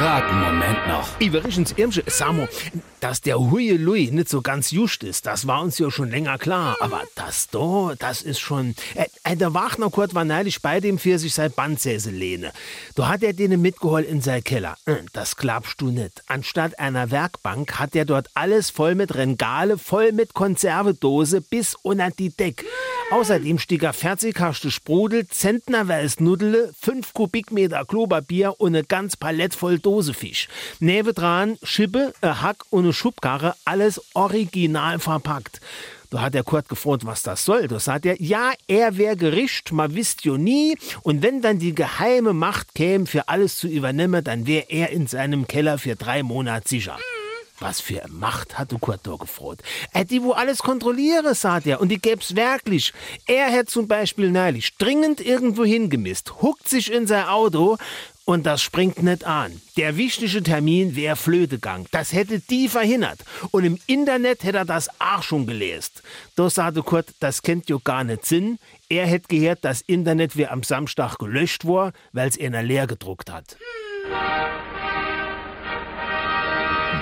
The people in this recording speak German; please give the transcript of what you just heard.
einen Moment noch. Übrigens, Irmsche, sag mal, dass der Hui Lui nicht so ganz just ist, das war uns ja schon länger klar. Aber das da, das ist schon. Äh, äh, der Wachner Kurt war neulich bei dem für sich sein Bandsäse lehne. Da hat er den mitgeholt in sein Keller. Äh, Das glaubst du nicht. Anstatt einer Werkbank hat er dort alles voll mit Regale, voll mit Konservedose bis unter die Deck. Außerdem stieg er Fertigkaste Sprudel, Zentnerweiß Nudele, 5 Kubikmeter Klopapier und eine ganz Palette voll Dosefisch. Neben dran Schippe, ein Hack und eine Schubkarre, alles original verpackt. Da hat der Kurt gefragt, was das soll. Da sagt er, ja, er wär Gericht, man wisst jo nie. Und wenn dann die geheime Macht käme, für alles zu übernehmen, dann wär er in seinem Keller für drei Monate sicher. Was für Macht Kurt da gefroht. Äh, die, wo alles kontrolliere, sagt er, und die gäb's wirklich. Er hätte zum Beispiel neulich dringend irgendwo hingemisst, huckt sich in sein Auto und das springt nicht an. Der wichtige Termin wär Flötegang. Das hätte die verhindert. Und im Internet hätte er das auch schon gelesen. Da sagte Kurt, das kennt jo gar nicht Sinn. Er hätte gehört, das Internet wär am Samstag gelöscht war, weil's einer leer gedruckt hat.